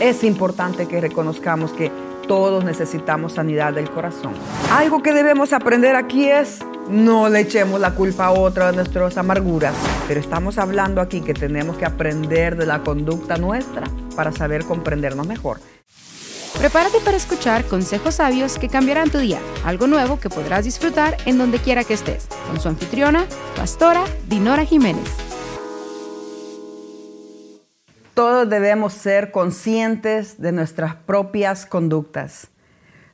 es importante que reconozcamos que todos necesitamos sanidad del corazón. Algo que debemos aprender aquí es no le echemos la culpa a otra de nuestras amarguras, pero estamos hablando aquí que tenemos que aprender de la conducta nuestra para saber comprendernos mejor. Prepárate para escuchar consejos sabios que cambiarán tu día, algo nuevo que podrás disfrutar en donde quiera que estés, con su anfitriona, pastora Dinora Jiménez. Todos debemos ser conscientes de nuestras propias conductas.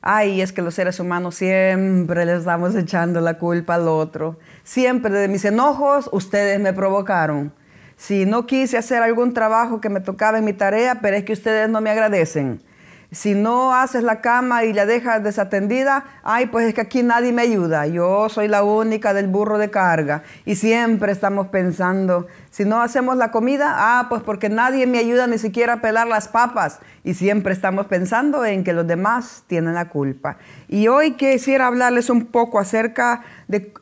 Ay, es que los seres humanos siempre les estamos echando la culpa al otro. Siempre de mis enojos ustedes me provocaron. Si no quise hacer algún trabajo que me tocaba en mi tarea, pero es que ustedes no me agradecen. Si no haces la cama y la dejas desatendida, ay, pues es que aquí nadie me ayuda. Yo soy la única del burro de carga. Y siempre estamos pensando, si no hacemos la comida, ah, pues porque nadie me ayuda ni siquiera a pelar las papas. Y siempre estamos pensando en que los demás tienen la culpa. Y hoy quisiera hablarles un poco acerca de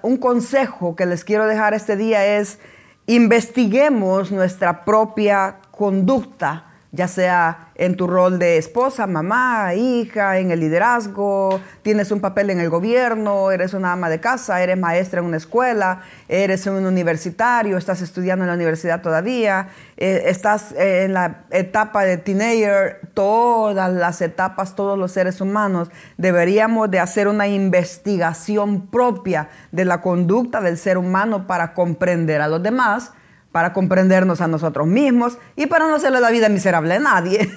un consejo que les quiero dejar este día es investiguemos nuestra propia conducta ya sea en tu rol de esposa, mamá, hija, en el liderazgo, tienes un papel en el gobierno, eres una ama de casa, eres maestra en una escuela, eres un universitario, estás estudiando en la universidad todavía, eh, estás en la etapa de teenager, todas las etapas, todos los seres humanos, deberíamos de hacer una investigación propia de la conducta del ser humano para comprender a los demás para comprendernos a nosotros mismos y para no hacerle la vida miserable a nadie.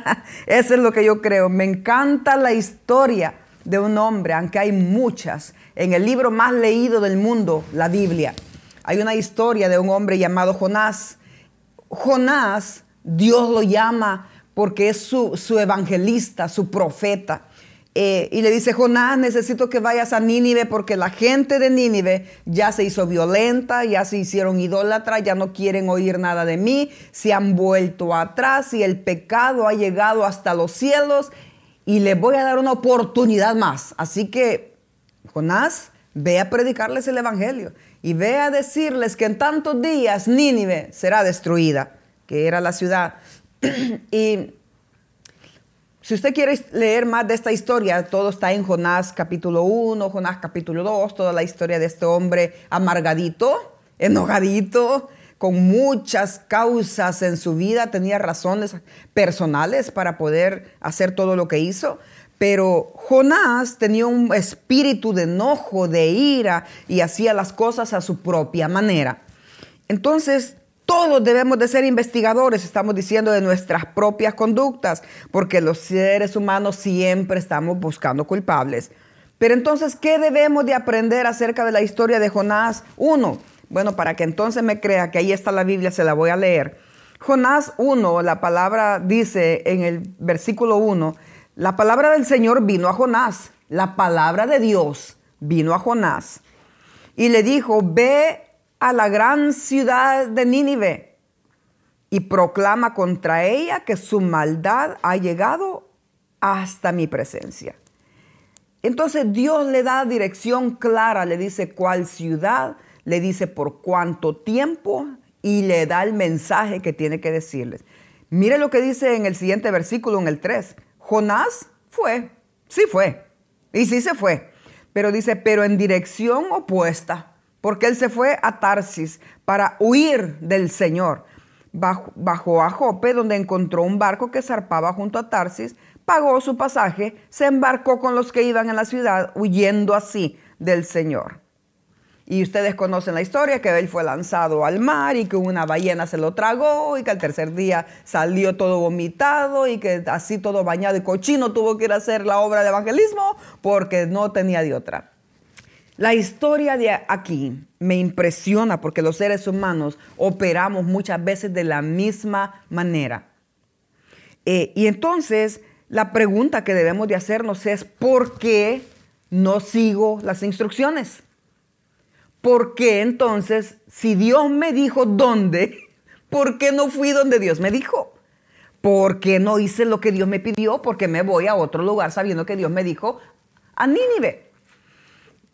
Eso es lo que yo creo. Me encanta la historia de un hombre, aunque hay muchas, en el libro más leído del mundo, la Biblia. Hay una historia de un hombre llamado Jonás. Jonás, Dios lo llama porque es su, su evangelista, su profeta. Eh, y le dice, Jonás, necesito que vayas a Nínive porque la gente de Nínive ya se hizo violenta, ya se hicieron idólatras, ya no quieren oír nada de mí, se han vuelto atrás y el pecado ha llegado hasta los cielos y le voy a dar una oportunidad más. Así que, Jonás, ve a predicarles el Evangelio y ve a decirles que en tantos días Nínive será destruida, que era la ciudad. y si usted quiere leer más de esta historia, todo está en Jonás capítulo 1, Jonás capítulo 2, toda la historia de este hombre amargadito, enojadito, con muchas causas en su vida, tenía razones personales para poder hacer todo lo que hizo. Pero Jonás tenía un espíritu de enojo, de ira y hacía las cosas a su propia manera. Entonces, todos debemos de ser investigadores, estamos diciendo, de nuestras propias conductas, porque los seres humanos siempre estamos buscando culpables. Pero entonces, ¿qué debemos de aprender acerca de la historia de Jonás 1? Bueno, para que entonces me crea que ahí está la Biblia, se la voy a leer. Jonás 1, la palabra dice en el versículo 1, la palabra del Señor vino a Jonás, la palabra de Dios vino a Jonás y le dijo, ve a la gran ciudad de Nínive y proclama contra ella que su maldad ha llegado hasta mi presencia. Entonces Dios le da dirección clara, le dice cuál ciudad, le dice por cuánto tiempo y le da el mensaje que tiene que decirles. Mire lo que dice en el siguiente versículo, en el 3. Jonás fue, sí fue, y sí se fue, pero dice, pero en dirección opuesta porque él se fue a Tarsis para huir del Señor. Bajó a Jope, donde encontró un barco que zarpaba junto a Tarsis, pagó su pasaje, se embarcó con los que iban en la ciudad, huyendo así del Señor. Y ustedes conocen la historia, que él fue lanzado al mar y que una ballena se lo tragó y que al tercer día salió todo vomitado y que así todo bañado y cochino tuvo que ir a hacer la obra de evangelismo porque no tenía de otra. La historia de aquí me impresiona porque los seres humanos operamos muchas veces de la misma manera. Eh, y entonces la pregunta que debemos de hacernos es, ¿por qué no sigo las instrucciones? ¿Por qué entonces, si Dios me dijo dónde, ¿por qué no fui donde Dios me dijo? ¿Por qué no hice lo que Dios me pidió? Porque me voy a otro lugar sabiendo que Dios me dijo a Nínive.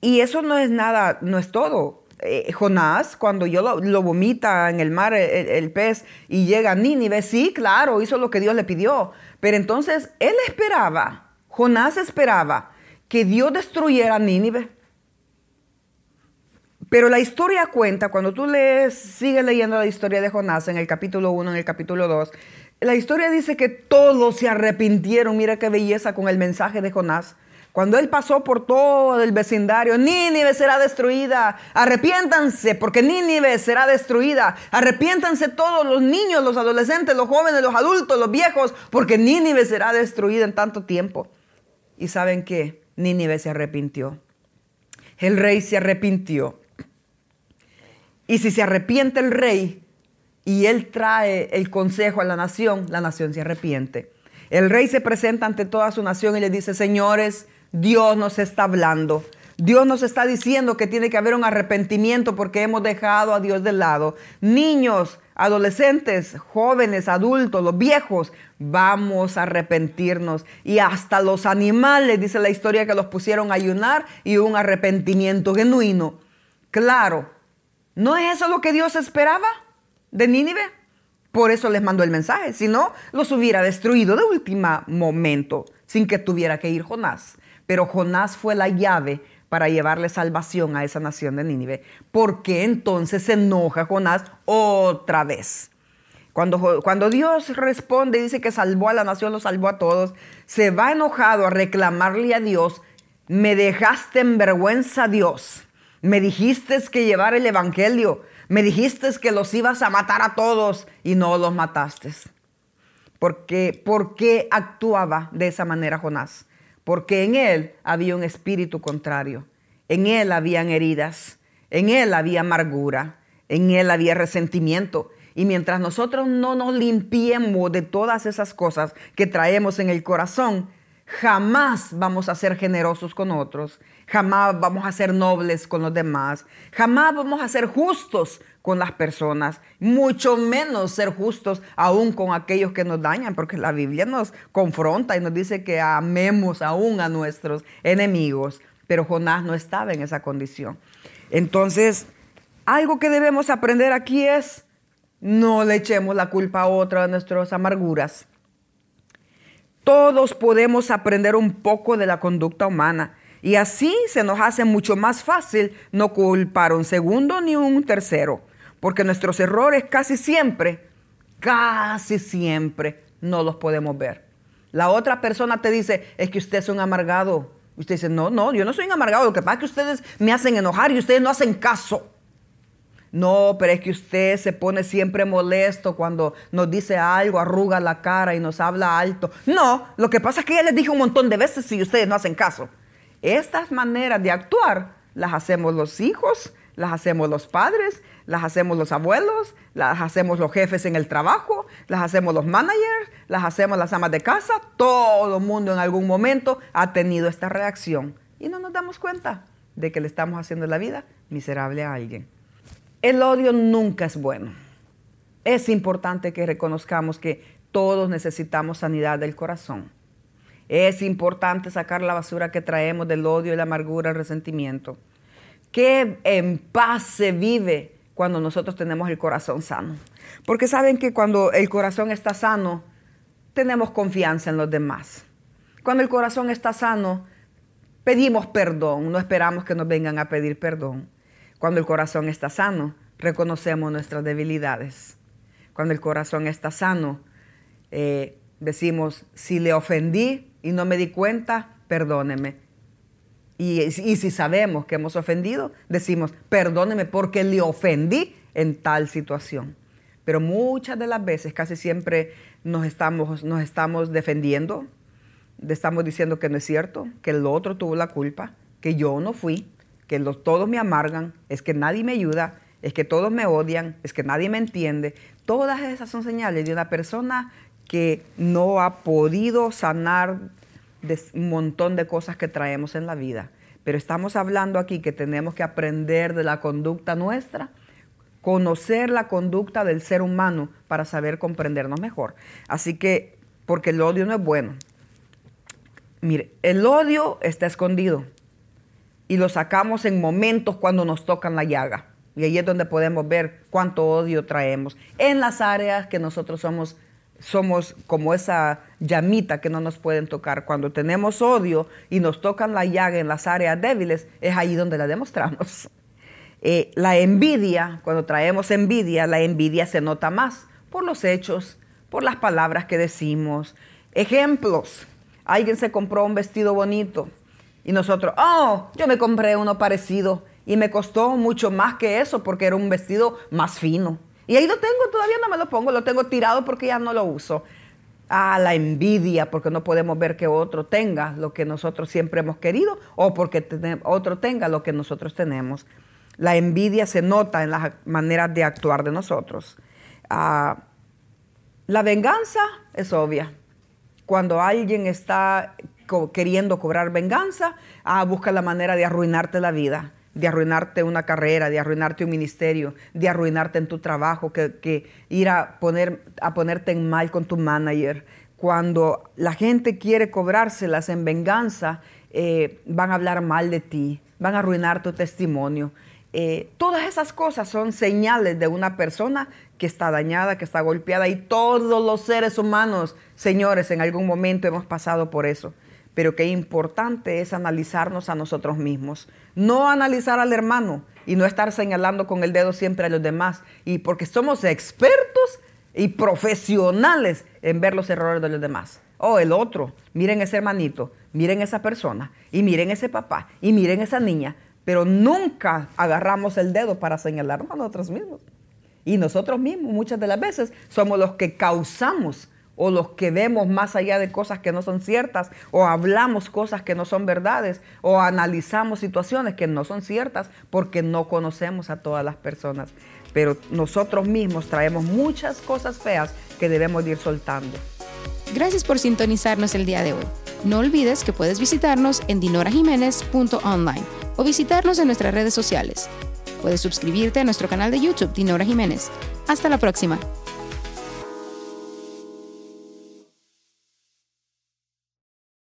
Y eso no es nada, no es todo. eh, Jonás, cuando yo lo, vomita en el mar el, pez y llega a Nínive, sí, claro, hizo lo que Dios le pidió. Pero entonces él esperaba, Jonás esperaba que Dios destruyera Nínive. Pero la historia cuenta, cuando tú lees, sigues leyendo la historia de Jonás en el capítulo 1, en el capítulo 2, la historia dice que todos se arrepintieron. Mira qué belleza con el mensaje de Jonás. Cuando él pasó por todo el vecindario, Nínive será destruida. Arrepiéntanse porque Nínive será destruida. Arrepiéntanse todos los niños, los adolescentes, los jóvenes, los adultos, los viejos, porque Nínive será destruida en tanto tiempo. ¿Y saben qué? Nínive se arrepintió. El rey se arrepintió. Y si se arrepiente el rey y él trae el consejo a la nación, la nación se arrepiente. El rey se presenta ante toda su nación y le dice, señores, Dios nos está hablando. Dios nos está diciendo que tiene que haber un arrepentimiento porque hemos dejado a Dios de lado. Niños, adolescentes, jóvenes, adultos, los viejos, vamos a arrepentirnos. Y hasta los animales, dice la historia, que los pusieron a ayunar y un arrepentimiento genuino. Claro, ¿no es eso lo que Dios esperaba de Nínive? Por eso les mandó el mensaje, si no, los hubiera destruido de último momento, sin que tuviera que ir Jonás. Pero Jonás fue la llave para llevarle salvación a esa nación de Nínive. ¿Por qué entonces se enoja Jonás otra vez? Cuando, cuando, Dios responde y dice que salvó a la nación, lo salvó a todos, se va enojado a reclamarle a Dios, me dejaste en vergüenza Dios, me dijiste que llevar el Evangelio, me dijiste que los ibas a matar a todos y no los mataste. ¿Por qué, ¿Por qué actuaba de esa manera Jonás? Porque en él había un espíritu contrario, en él habían heridas, en él había amargura, en él había resentimiento. Y mientras nosotros no nos limpiemos de todas esas cosas que traemos en el corazón, jamás vamos a ser generosos con otros, jamás vamos a ser nobles con los demás, jamás vamos a ser justos con las personas, mucho menos ser justos aún con aquellos que nos dañan, porque la Biblia nos confronta y nos dice que amemos aún a nuestros enemigos, pero Jonás no estaba en esa condición. Entonces, algo que debemos aprender aquí es, no le echemos la culpa a otra de nuestras amarguras. Todos podemos aprender un poco de la conducta humana y así se nos hace mucho más fácil no culpar un segundo ni un tercero porque nuestros errores casi siempre, casi siempre no los podemos ver. La otra persona te dice, es que usted es un amargado. Usted dice, no, no, yo no soy un amargado, lo que pasa es que ustedes me hacen enojar y ustedes no hacen caso. No, pero es que usted se pone siempre molesto cuando nos dice algo, arruga la cara y nos habla alto. No, lo que pasa es que ya les dije un montón de veces y ustedes no hacen caso. Estas maneras de actuar las hacemos los hijos, las hacemos los padres las hacemos los abuelos, las hacemos los jefes en el trabajo, las hacemos los managers, las hacemos las amas de casa. Todo el mundo en algún momento ha tenido esta reacción y no nos damos cuenta de que le estamos haciendo la vida miserable a alguien. El odio nunca es bueno. Es importante que reconozcamos que todos necesitamos sanidad del corazón. Es importante sacar la basura que traemos del odio, la amargura, el resentimiento. Que en paz se vive cuando nosotros tenemos el corazón sano. Porque saben que cuando el corazón está sano, tenemos confianza en los demás. Cuando el corazón está sano, pedimos perdón, no esperamos que nos vengan a pedir perdón. Cuando el corazón está sano, reconocemos nuestras debilidades. Cuando el corazón está sano, eh, decimos, si le ofendí y no me di cuenta, perdóneme. Y, si sabemos que hemos ofendido, decimos, perdóneme porque le ofendí en tal situación. Pero muchas de las veces, casi siempre nos estamos, nos estamos defendiendo, estamos diciendo que no es cierto, que el otro tuvo la culpa, que yo no fui, que los, todos me amargan, es que nadie me ayuda, es que todos me odian, es que nadie me entiende. Todas esas son señales de una persona que no ha podido sanar de un montón de cosas que traemos en la vida. Pero estamos hablando aquí que tenemos que aprender de la conducta nuestra, conocer la conducta del ser humano para saber comprendernos mejor. Así que, porque el odio no es bueno. Mire, el odio está escondido. y lo sacamos en momentos cuando nos tocan la llaga. Y ahí es donde podemos ver cuánto odio traemos en las áreas que nosotros somos somos como esa llamita que no nos pueden tocar. Cuando tenemos odio y nos tocan la llaga en las áreas débiles, es ahí donde la demostramos. Eh, la envidia, cuando traemos envidia, la envidia se nota más por los hechos, por las palabras que decimos. Ejemplos, alguien se compró un vestido bonito y nosotros, oh, yo me compré uno parecido y me costó mucho más que eso porque era un vestido más fino. Y ahí lo tengo, todavía no me lo pongo, lo tengo tirado porque ya no lo uso. Ah, la envidia, porque no podemos ver que otro tenga lo que nosotros siempre hemos querido o porque otro tenga lo que nosotros tenemos. La envidia se nota en las maneras de actuar de nosotros. Ah, la venganza es obvia. Cuando alguien está queriendo cobrar venganza, ah, busca la manera de arruinarte la vida de arruinarte una carrera, de arruinarte un ministerio, de arruinarte en tu trabajo, que, ir a, poner, a ponerte en mal con tu manager. Cuando la gente quiere cobrárselas en venganza, eh, van a hablar mal de ti, van a arruinar tu testimonio. Eh, todas esas cosas son señales de una persona que está dañada, que está golpeada y todos los seres humanos, señores, en algún momento hemos pasado por eso pero qué importante es analizarnos a nosotros mismos. No analizar al hermano y no estar señalando con el dedo siempre a los demás. Y porque somos expertos y profesionales en ver los errores de los demás. Oh, el otro, miren ese hermanito, miren esa persona, y miren ese papá, y miren esa niña, pero nunca agarramos el dedo para señalarnos a nosotros mismos. Y nosotros mismos muchas de las veces somos los que causamos o los que vemos más allá de cosas que no son ciertas, o hablamos cosas que no son verdades, o analizamos situaciones que no son ciertas porque no conocemos a todas las personas. Pero nosotros mismos traemos muchas cosas feas que debemos ir soltando. Gracias por sintonizarnos el día de hoy. No olvides que puedes visitarnos en dinorajiménez.online o visitarnos en nuestras redes sociales. Puedes suscribirte a nuestro canal de YouTube Dinora Jiménez. Hasta la próxima.